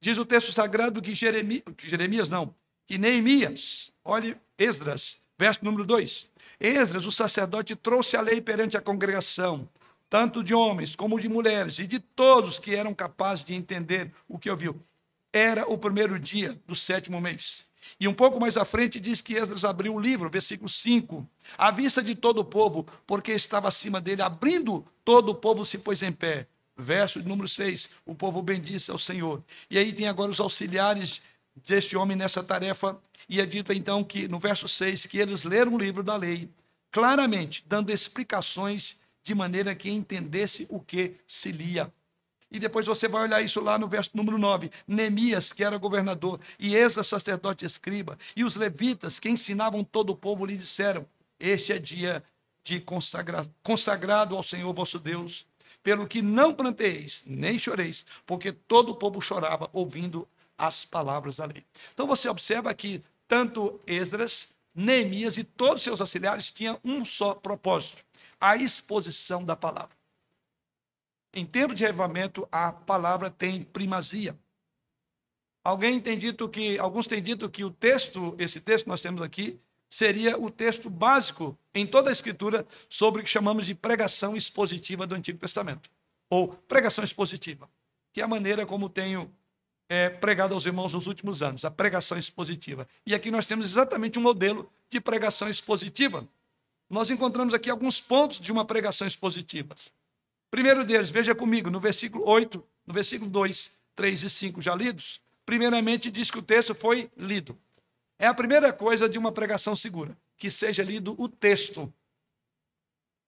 Diz o texto sagrado que Jeremias, que Jeremias não, que Neemias, olhe Esdras, verso número 2. Esdras, o sacerdote, trouxe a lei perante a congregação, tanto de homens como de mulheres, e de todos que eram capazes de entender o que ouviu. Era o primeiro dia do sétimo mês. E um pouco mais à frente diz que Esdras abriu o livro, versículo 5, à vista de todo o povo, porque estava acima dele, abrindo todo o povo se pôs em pé. Verso número 6, o povo bendisse ao Senhor. E aí tem agora os auxiliares deste homem nessa tarefa, e é dito então que, no verso 6, que eles leram o livro da lei, claramente, dando explicações de maneira que entendesse o que se lia. E depois você vai olhar isso lá no verso número 9. Neemias, que era governador, e Esdras, sacerdote escriba, e os levitas, que ensinavam todo o povo, lhe disseram: Este é dia de consagra... consagrado ao Senhor vosso Deus, pelo que não planteis, nem choreis, porque todo o povo chorava ouvindo as palavras da lei. Então você observa que tanto Esdras, Neemias e todos os seus auxiliares tinham um só propósito: a exposição da palavra. Em tempo de revivamento, a palavra tem primazia. Alguém tem dito que, alguns têm dito que o texto, esse texto que nós temos aqui, seria o texto básico em toda a Escritura sobre o que chamamos de pregação expositiva do Antigo Testamento, ou pregação expositiva, que é a maneira como tenho é, pregado aos irmãos nos últimos anos, a pregação expositiva. E aqui nós temos exatamente um modelo de pregação expositiva. Nós encontramos aqui alguns pontos de uma pregação expositiva. Primeiro deles, veja comigo, no versículo 8, no versículo 2, 3 e 5 já lidos, primeiramente diz que o texto foi lido. É a primeira coisa de uma pregação segura, que seja lido o texto.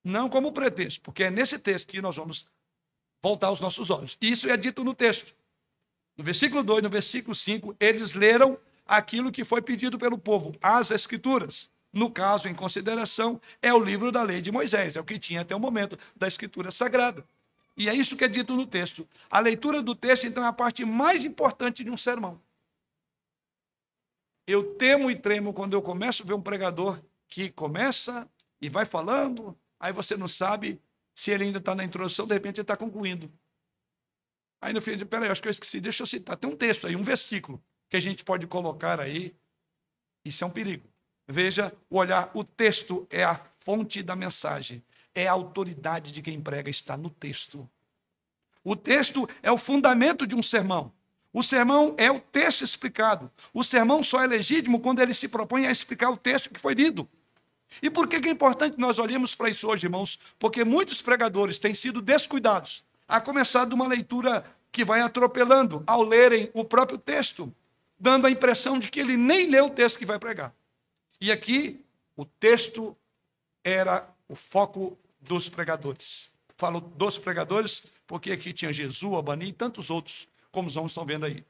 Não como pretexto, porque é nesse texto que nós vamos voltar os nossos olhos. Isso é dito no texto. No versículo 2, no versículo 5, eles leram aquilo que foi pedido pelo povo, as escrituras. No caso, em consideração, é o livro da lei de Moisés, é o que tinha até o momento da escritura sagrada. E é isso que é dito no texto. A leitura do texto, então, é a parte mais importante de um sermão. Eu temo e tremo quando eu começo a ver um pregador que começa e vai falando, aí você não sabe se ele ainda está na introdução, de repente ele está concluindo. Aí no fim, diz, peraí, acho que eu esqueci, deixa eu citar. Tem um texto aí, um versículo, que a gente pode colocar aí. Isso é um perigo. Veja, o olhar, o texto é a fonte da mensagem. É a autoridade de quem prega, está no texto. O texto é o fundamento de um sermão. O sermão é o texto explicado. O sermão só é legítimo quando ele se propõe a explicar o texto que foi lido. E por que é importante nós olhemos para isso hoje, irmãos? Porque muitos pregadores têm sido descuidados, a começar de uma leitura que vai atropelando ao lerem o próprio texto, dando a impressão de que ele nem leu o texto que vai pregar. E aqui, o texto era o foco dos pregadores. Falo dos pregadores porque aqui tinha Jesus, Abani e tantos outros como os homens estão vendo aí.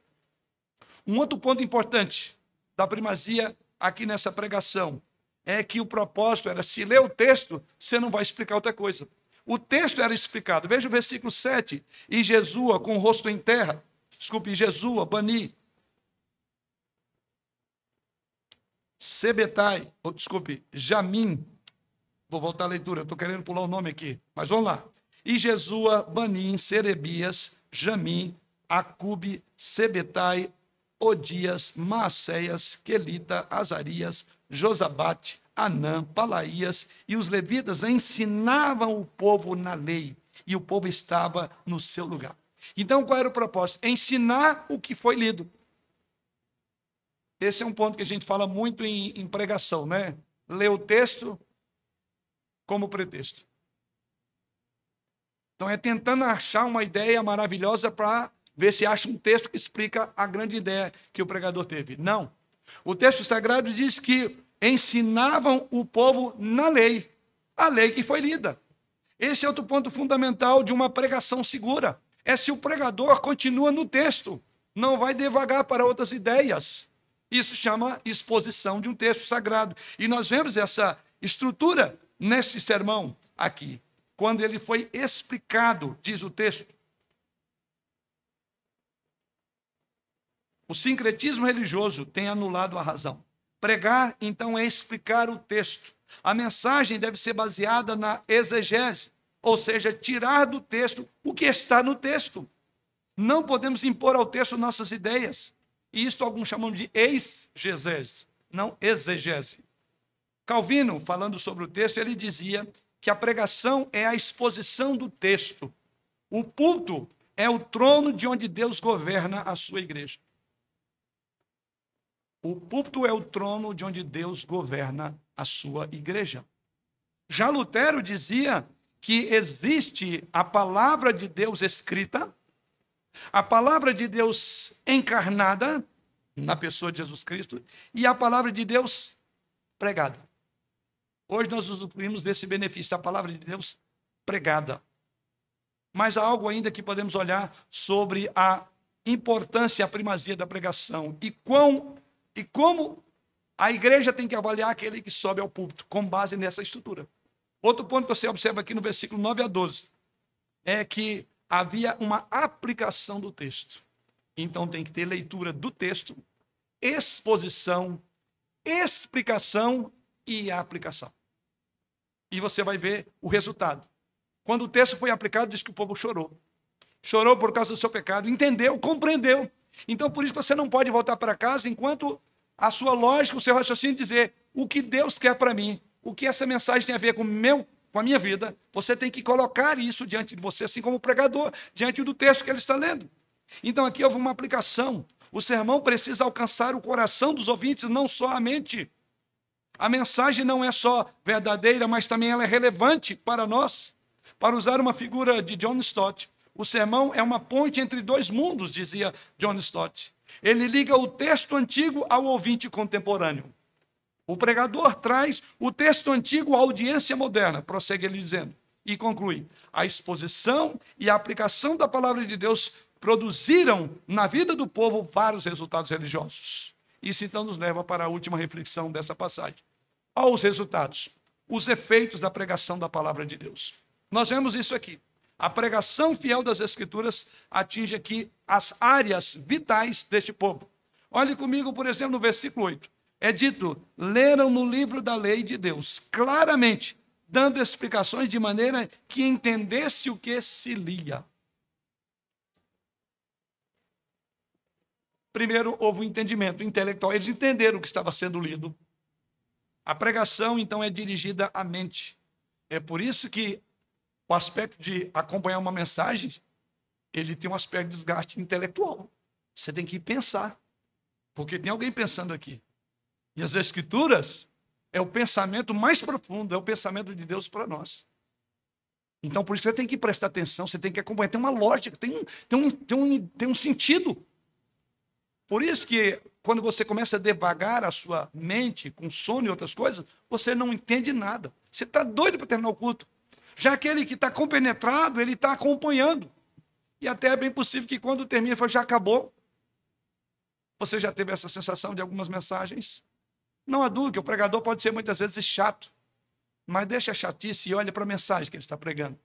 Um outro ponto importante da primazia aqui nessa pregação é que o propósito era: se ler o texto, você não vai explicar outra coisa. O texto era explicado. Veja o versículo 7. E Jesua, com o rosto em terra, desculpe, Jesua, Bani, Sebetai, ou, desculpe, Jamim, vou voltar à leitura, estou querendo pular o nome aqui, mas vamos lá. E Jesua, Banim, Serebias, Jamim, Acube, Sebetai, Odias, Maacéias, Quelita, Azarias, Josabate, Anã, Palaías e os levitas ensinavam o povo na lei e o povo estava no seu lugar. Então, qual era o propósito? Ensinar o que foi lido. Esse é um ponto que a gente fala muito em, em pregação, né? Ler o texto como pretexto. Então, é tentando achar uma ideia maravilhosa para ver se acha um texto que explica a grande ideia que o pregador teve. Não. O texto sagrado diz que ensinavam o povo na lei, a lei que foi lida. Esse é outro ponto fundamental de uma pregação segura. É se o pregador continua no texto, não vai devagar para outras ideias. Isso chama exposição de um texto sagrado. E nós vemos essa estrutura neste sermão aqui. Quando ele foi explicado, diz o texto, O sincretismo religioso tem anulado a razão. Pregar, então, é explicar o texto. A mensagem deve ser baseada na exegese, ou seja, tirar do texto o que está no texto. Não podemos impor ao texto nossas ideias. E isto alguns chamam de exegese, não exegese. Calvino, falando sobre o texto, ele dizia que a pregação é a exposição do texto. O púlpito é o trono de onde Deus governa a sua igreja. O púlpito é o trono de onde Deus governa a sua igreja. Já Lutero dizia que existe a palavra de Deus escrita, a palavra de Deus encarnada na pessoa de Jesus Cristo e a palavra de Deus pregada. Hoje nós usufruímos desse benefício, a palavra de Deus pregada. Mas há algo ainda que podemos olhar sobre a importância, a primazia da pregação e quão e como a igreja tem que avaliar aquele que sobe ao púlpito, com base nessa estrutura. Outro ponto que você observa aqui no versículo 9 a 12 é que havia uma aplicação do texto. Então tem que ter leitura do texto, exposição, explicação e aplicação. E você vai ver o resultado. Quando o texto foi aplicado, diz que o povo chorou. Chorou por causa do seu pecado, entendeu, compreendeu. Então, por isso, você não pode voltar para casa enquanto a sua lógica, o seu raciocínio dizer o que Deus quer para mim, o que essa mensagem tem a ver com, meu, com a minha vida. Você tem que colocar isso diante de você, assim como o pregador, diante do texto que ele está lendo. Então, aqui houve uma aplicação. O sermão precisa alcançar o coração dos ouvintes, não só a mente. A mensagem não é só verdadeira, mas também ela é relevante para nós. Para usar uma figura de John Stott, o sermão é uma ponte entre dois mundos, dizia John Stott. Ele liga o texto antigo ao ouvinte contemporâneo. O pregador traz o texto antigo à audiência moderna, prossegue ele dizendo, e conclui: a exposição e a aplicação da palavra de Deus produziram na vida do povo vários resultados religiosos. Isso então nos leva para a última reflexão dessa passagem. Aos resultados, os efeitos da pregação da palavra de Deus. Nós vemos isso aqui. A pregação fiel das Escrituras atinge aqui as áreas vitais deste povo. Olhe comigo, por exemplo, no versículo 8. É dito: leram no livro da lei de Deus, claramente, dando explicações de maneira que entendesse o que se lia. Primeiro houve um entendimento intelectual, eles entenderam o que estava sendo lido. A pregação, então, é dirigida à mente. É por isso que o aspecto de acompanhar uma mensagem, ele tem um aspecto de desgaste intelectual. Você tem que pensar, porque tem alguém pensando aqui. E as Escrituras é o pensamento mais profundo, é o pensamento de Deus para nós. Então, por isso você tem que prestar atenção, você tem que acompanhar. Tem uma lógica, tem tem um, tem um, tem um sentido. Por isso que quando você começa a devagar a sua mente com sono e outras coisas, você não entende nada. Você está doido para terminar o culto. Já aquele que está compenetrado, ele está acompanhando. E até é bem possível que quando termina, ele fala, já acabou. Você já teve essa sensação de algumas mensagens? Não há dúvida o pregador pode ser muitas vezes chato, mas deixa a chatice e olha para a mensagem que ele está pregando.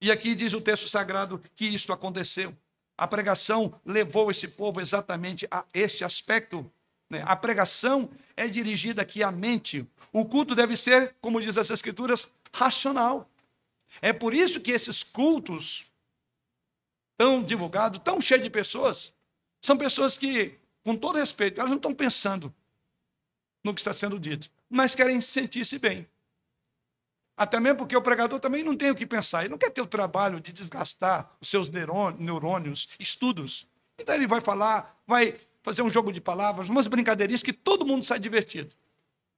E aqui diz o texto sagrado que isto aconteceu. A pregação levou esse povo exatamente a este aspecto. Né? A pregação é dirigida aqui à mente. O culto deve ser, como diz as Escrituras, racional. É por isso que esses cultos tão divulgados, tão cheios de pessoas, são pessoas que, com todo respeito, elas não estão pensando no que está sendo dito, mas querem sentir-se bem. Até mesmo porque o pregador também não tem o que pensar. Ele não quer ter o trabalho de desgastar os seus neurônios, estudos. Então ele vai falar, vai fazer um jogo de palavras, umas brincadeirinhas que todo mundo sai divertido.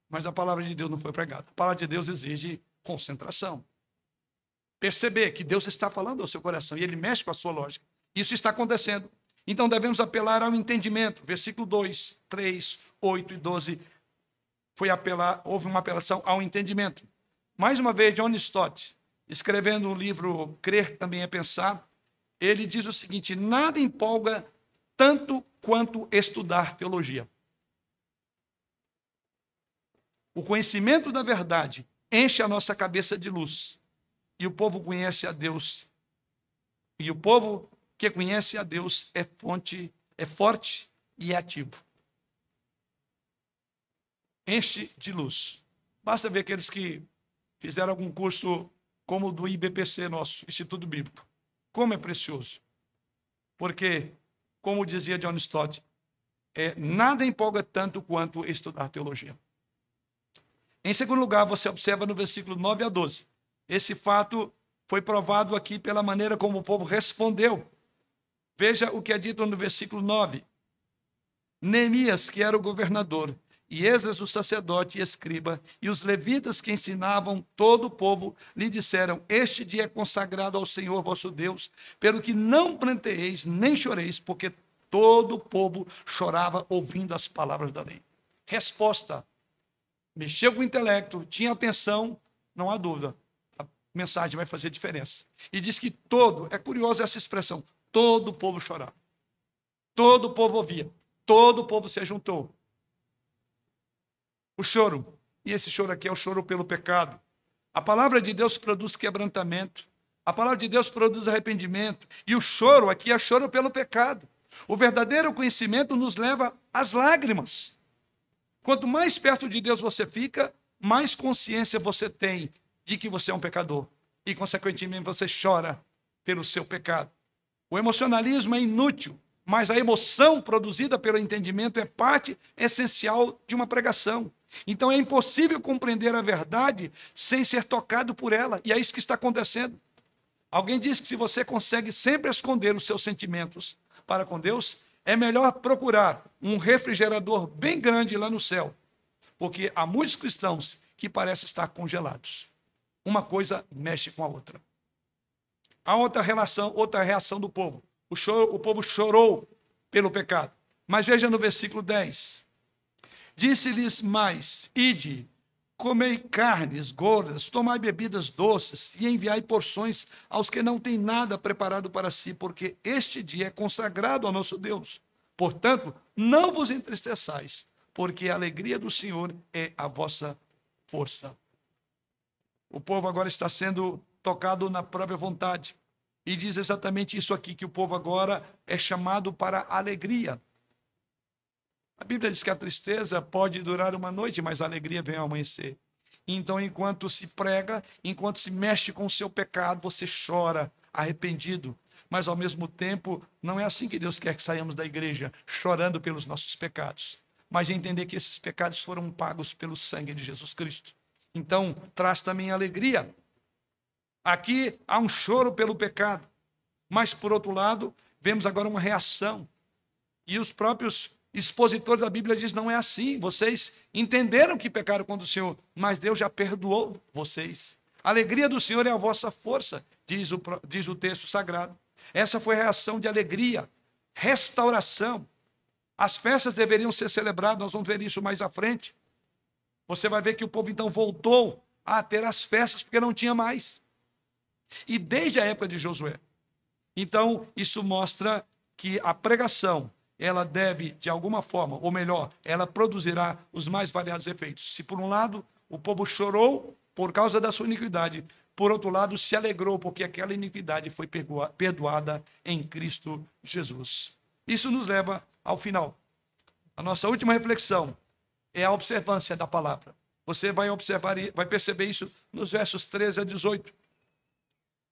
Mas a palavra de Deus não foi pregada. A palavra de Deus exige concentração. Perceber que Deus está falando ao seu coração e ele mexe com a sua lógica. Isso está acontecendo. Então devemos apelar ao entendimento. Versículo 2, 3, 8 e 12. Foi apelar, houve uma apelação ao entendimento. Mais uma vez, John Stott, escrevendo o livro Crer também é pensar, ele diz o seguinte: nada empolga tanto quanto estudar teologia. O conhecimento da verdade enche a nossa cabeça de luz. E o povo conhece a Deus. E o povo que conhece a Deus é fonte, é forte e é ativo. Enche de luz. Basta ver aqueles que fizeram algum curso como o do IBPC nosso, Instituto Bíblico. Como é precioso. Porque, como dizia John Stott, é, nada empolga tanto quanto estudar teologia. Em segundo lugar, você observa no versículo 9 a 12. Esse fato foi provado aqui pela maneira como o povo respondeu. Veja o que é dito no versículo 9. Neemias, que era o governador, e Esdras, o sacerdote e escriba, e os levitas que ensinavam todo o povo, lhe disseram: Este dia é consagrado ao Senhor vosso Deus, pelo que não planteeis nem choreis, porque todo o povo chorava ouvindo as palavras da lei. Resposta: mexeu com o intelecto, tinha atenção, não há dúvida. A mensagem vai fazer diferença. E diz que todo, é curiosa essa expressão, todo o povo chorava. Todo o povo ouvia. Todo o povo se juntou. O choro. E esse choro aqui é o choro pelo pecado. A palavra de Deus produz quebrantamento. A palavra de Deus produz arrependimento. E o choro aqui é choro pelo pecado. O verdadeiro conhecimento nos leva às lágrimas. Quanto mais perto de Deus você fica, mais consciência você tem de que você é um pecador. E, consequentemente, você chora pelo seu pecado. O emocionalismo é inútil, mas a emoção produzida pelo entendimento é parte essencial de uma pregação. Então é impossível compreender a verdade sem ser tocado por ela, e é isso que está acontecendo. Alguém diz que se você consegue sempre esconder os seus sentimentos para com Deus, é melhor procurar um refrigerador bem grande lá no céu, porque há muitos cristãos que parecem estar congelados. Uma coisa mexe com a outra. Há outra relação, outra reação do povo. O, choro, o povo chorou pelo pecado. Mas veja no versículo 10. Disse-lhes mais: Ide, comei carnes gordas, tomai bebidas doces e enviai porções aos que não têm nada preparado para si, porque este dia é consagrado ao nosso Deus. Portanto, não vos entristeçais, porque a alegria do Senhor é a vossa força. O povo agora está sendo tocado na própria vontade. E diz exatamente isso aqui: que o povo agora é chamado para alegria. A Bíblia diz que a tristeza pode durar uma noite, mas a alegria vem ao amanhecer. Então, enquanto se prega, enquanto se mexe com o seu pecado, você chora, arrependido. Mas, ao mesmo tempo, não é assim que Deus quer que saiamos da igreja, chorando pelos nossos pecados. Mas entender que esses pecados foram pagos pelo sangue de Jesus Cristo. Então, traz também alegria Aqui há um choro pelo pecado, mas por outro lado, vemos agora uma reação. E os próprios expositores da Bíblia dizem: não é assim. Vocês entenderam que pecaram contra o Senhor, mas Deus já perdoou vocês. A alegria do Senhor é a vossa força, diz o, diz o texto sagrado. Essa foi a reação de alegria, restauração. As festas deveriam ser celebradas, nós vamos ver isso mais à frente. Você vai ver que o povo então voltou a ter as festas porque não tinha mais e desde a época de Josué. Então, isso mostra que a pregação, ela deve, de alguma forma, ou melhor, ela produzirá os mais variados efeitos. Se por um lado o povo chorou por causa da sua iniquidade, por outro lado se alegrou porque aquela iniquidade foi perdoada em Cristo Jesus. Isso nos leva ao final. A nossa última reflexão é a observância da palavra. Você vai observar e vai perceber isso nos versos 13 a 18.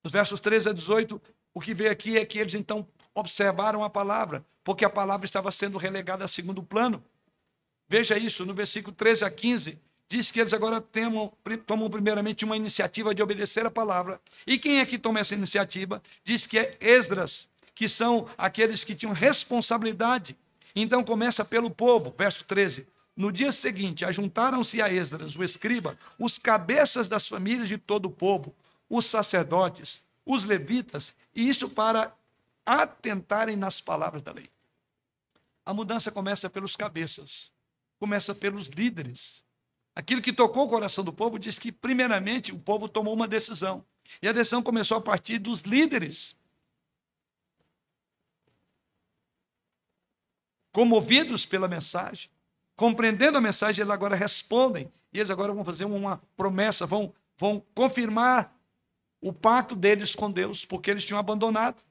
Nos versos 13 a 18, o que vê aqui é que eles então observaram a palavra, porque a palavra estava sendo relegada a segundo plano. Veja isso, no versículo 13 a 15, diz que eles agora temam, tomam primeiramente uma iniciativa de obedecer a palavra. E quem é que toma essa iniciativa? Diz que é Esdras, que são aqueles que tinham responsabilidade. Então começa pelo povo, verso 13. No dia seguinte, ajuntaram-se a Esdras, o escriba, os cabeças das famílias de todo o povo, os sacerdotes, os levitas, e isso para atentarem nas palavras da lei. A mudança começa pelos cabeças, começa pelos líderes. Aquilo que tocou o coração do povo diz que, primeiramente, o povo tomou uma decisão. E a decisão começou a partir dos líderes. Comovidos pela mensagem, compreendendo a mensagem, eles agora respondem. E eles agora vão fazer uma promessa, vão, vão confirmar o pacto deles com Deus, porque eles tinham abandonado.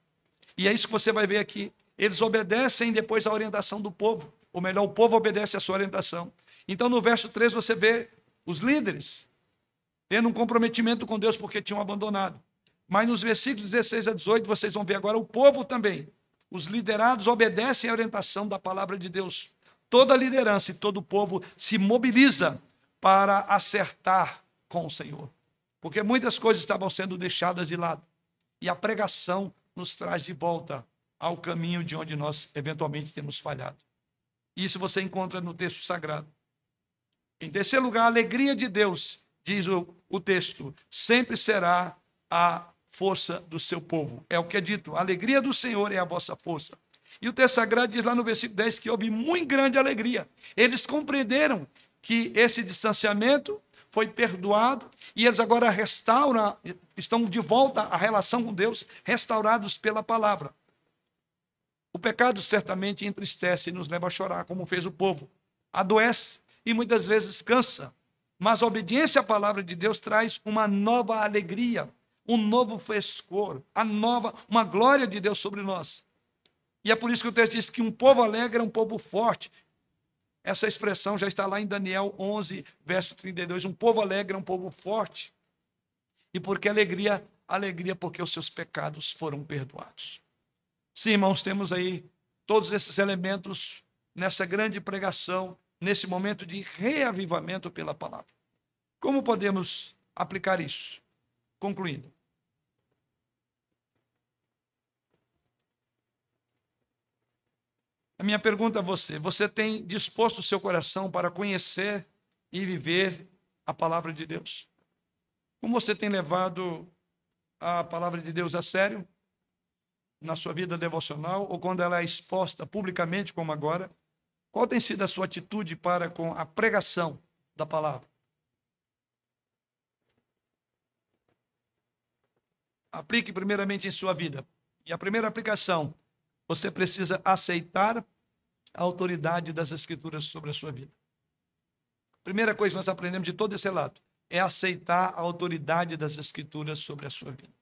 E é isso que você vai ver aqui. Eles obedecem depois à orientação do povo, ou melhor, o povo obedece à sua orientação. Então, no verso 3, você vê os líderes tendo um comprometimento com Deus porque tinham abandonado. Mas nos versículos 16 a 18, vocês vão ver agora o povo também. Os liderados obedecem à orientação da palavra de Deus. Toda a liderança e todo o povo se mobiliza para acertar com o Senhor porque muitas coisas estavam sendo deixadas de lado. E a pregação nos traz de volta ao caminho de onde nós eventualmente temos falhado. Isso você encontra no texto sagrado. Em terceiro lugar, a alegria de Deus, diz o, o texto, sempre será a força do seu povo. É o que é dito: a alegria do Senhor é a vossa força. E o texto sagrado diz lá no versículo 10 que houve muito grande alegria. Eles compreenderam que esse distanciamento foi perdoado e eles agora restauram, estão de volta à relação com Deus, restaurados pela palavra. O pecado certamente entristece e nos leva a chorar, como fez o povo. Adoece e muitas vezes cansa. Mas a obediência à palavra de Deus traz uma nova alegria, um novo frescor, a nova, uma glória de Deus sobre nós. E é por isso que o texto diz que um povo alegre é um povo forte. Essa expressão já está lá em Daniel 11, verso 32. Um povo alegre é um povo forte. E por que alegria? Alegria porque os seus pecados foram perdoados. Sim, irmãos, temos aí todos esses elementos nessa grande pregação, nesse momento de reavivamento pela palavra. Como podemos aplicar isso? Concluindo. A minha pergunta a você: você tem disposto o seu coração para conhecer e viver a palavra de Deus? Como você tem levado a palavra de Deus a sério na sua vida devocional ou quando ela é exposta publicamente, como agora? Qual tem sido a sua atitude para com a pregação da palavra? Aplique primeiramente em sua vida. E a primeira aplicação, você precisa aceitar a autoridade das Escrituras sobre a sua vida. Primeira coisa que nós aprendemos de todo esse relato é aceitar a autoridade das Escrituras sobre a sua vida.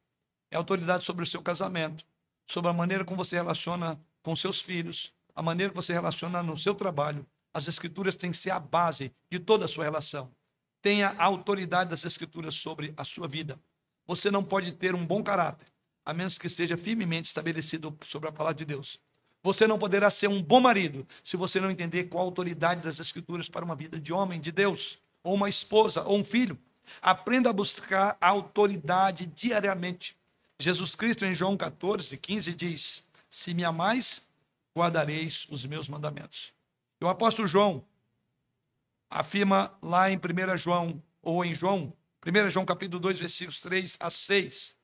É autoridade sobre o seu casamento, sobre a maneira como você relaciona com seus filhos, a maneira que você relaciona no seu trabalho. As Escrituras têm que ser a base de toda a sua relação. Tenha a autoridade das Escrituras sobre a sua vida. Você não pode ter um bom caráter, a menos que seja firmemente estabelecido sobre a palavra de Deus. Você não poderá ser um bom marido se você não entender qual a autoridade das Escrituras para uma vida de homem, de Deus, ou uma esposa, ou um filho. Aprenda a buscar a autoridade diariamente. Jesus Cristo, em João 14, 15, diz: Se me amais, guardareis os meus mandamentos. E o apóstolo João afirma lá em 1 João, ou em João, 1 João capítulo 2, versículos 3 a 6,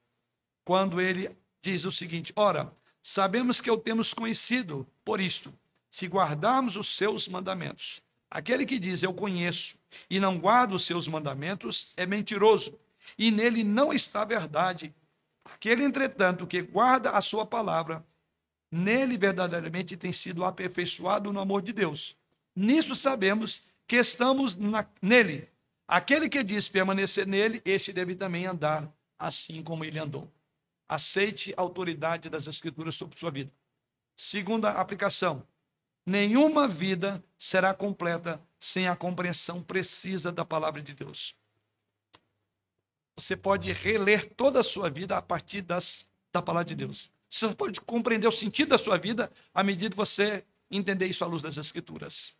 quando ele diz o seguinte: Ora, Sabemos que o temos conhecido por isto, se guardarmos os seus mandamentos. Aquele que diz eu conheço e não guarda os seus mandamentos é mentiroso, e nele não está verdade. Aquele, entretanto, que guarda a sua palavra, nele verdadeiramente tem sido aperfeiçoado no amor de Deus. Nisso sabemos que estamos na, nele. Aquele que diz permanecer nele, este deve também andar assim como ele andou. Aceite a autoridade das Escrituras sobre sua vida. Segunda aplicação: nenhuma vida será completa sem a compreensão precisa da palavra de Deus. Você pode reler toda a sua vida a partir das, da palavra de Deus. Você pode compreender o sentido da sua vida à medida que você entender isso à luz das Escrituras.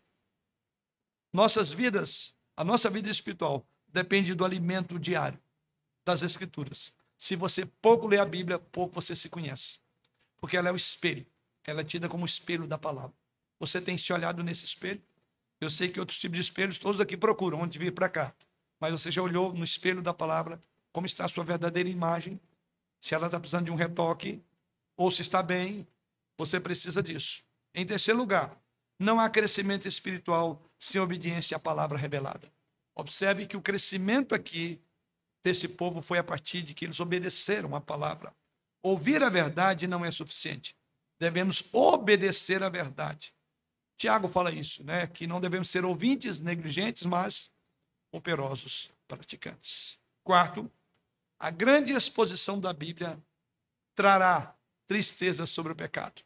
Nossas vidas, a nossa vida espiritual, depende do alimento diário das Escrituras. Se você pouco lê a Bíblia, pouco você se conhece. Porque ela é o espelho. Ela é tida como o espelho da palavra. Você tem se olhado nesse espelho? Eu sei que outros tipos de espelhos todos aqui procuram onde vir para cá. Mas você já olhou no espelho da palavra como está a sua verdadeira imagem? Se ela está precisando de um retoque ou se está bem, você precisa disso. Em terceiro lugar, não há crescimento espiritual sem obediência à palavra revelada. Observe que o crescimento aqui desse povo foi a partir de que eles obedeceram a palavra. Ouvir a verdade não é suficiente. Devemos obedecer a verdade. Tiago fala isso, né? Que não devemos ser ouvintes negligentes, mas operosos praticantes. Quarto, a grande exposição da Bíblia trará tristeza sobre o pecado.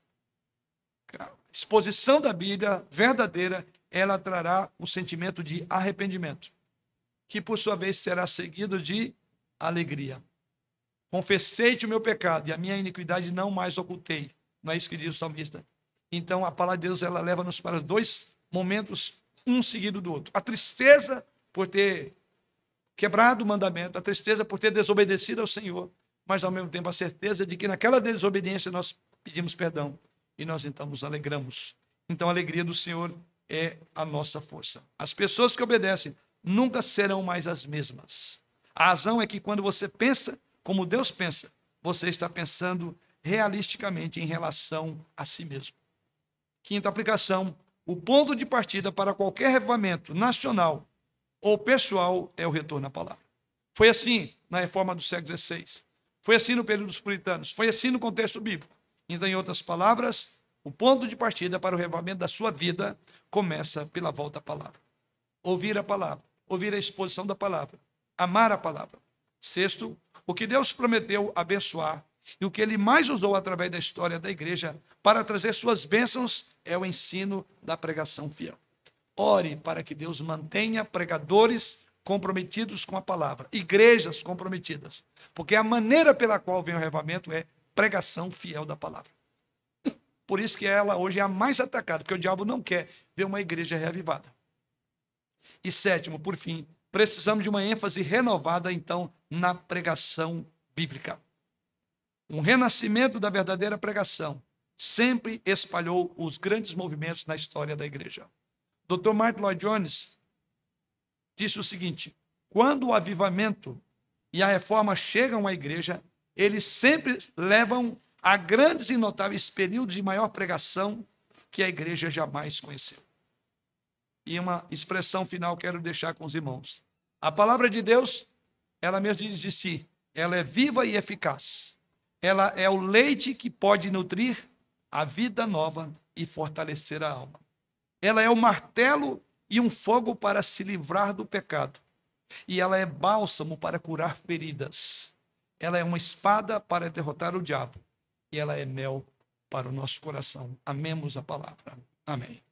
A exposição da Bíblia verdadeira, ela trará um sentimento de arrependimento que por sua vez será seguido de alegria. Confessei-te o meu pecado e a minha iniquidade não mais ocultei. Não é isso que diz o salmista. Então a palavra de Deus ela leva-nos para dois momentos, um seguido do outro. A tristeza por ter quebrado o mandamento, a tristeza por ter desobedecido ao Senhor, mas ao mesmo tempo a certeza de que naquela desobediência nós pedimos perdão e nós então nos alegramos. Então a alegria do Senhor é a nossa força. As pessoas que obedecem nunca serão mais as mesmas. A razão é que quando você pensa como Deus pensa, você está pensando realisticamente em relação a si mesmo. Quinta aplicação: o ponto de partida para qualquer revamento nacional ou pessoal é o retorno à palavra. Foi assim na reforma do século XVI. Foi assim no período dos puritanos. Foi assim no contexto bíblico. Então, em outras palavras, o ponto de partida para o revamento da sua vida começa pela volta à palavra. Ouvir a palavra ouvir a exposição da palavra, amar a palavra. Sexto, o que Deus prometeu abençoar e o que ele mais usou através da história da igreja para trazer suas bênçãos é o ensino da pregação fiel. ore para que Deus mantenha pregadores comprometidos com a palavra, igrejas comprometidas, porque a maneira pela qual vem o avivamento é pregação fiel da palavra. Por isso que ela hoje é a mais atacada, porque o diabo não quer ver uma igreja reavivada. E sétimo, por fim, precisamos de uma ênfase renovada, então, na pregação bíblica. Um renascimento da verdadeira pregação sempre espalhou os grandes movimentos na história da igreja. Dr. Martin Lloyd Jones disse o seguinte: quando o avivamento e a reforma chegam à igreja, eles sempre levam a grandes e notáveis períodos de maior pregação que a igreja jamais conheceu. E uma expressão final quero deixar com os irmãos. A palavra de Deus, ela mesmo diz de si, ela é viva e eficaz. Ela é o leite que pode nutrir a vida nova e fortalecer a alma. Ela é o martelo e um fogo para se livrar do pecado. E ela é bálsamo para curar feridas. Ela é uma espada para derrotar o diabo. E ela é mel para o nosso coração. Amemos a palavra. Amém.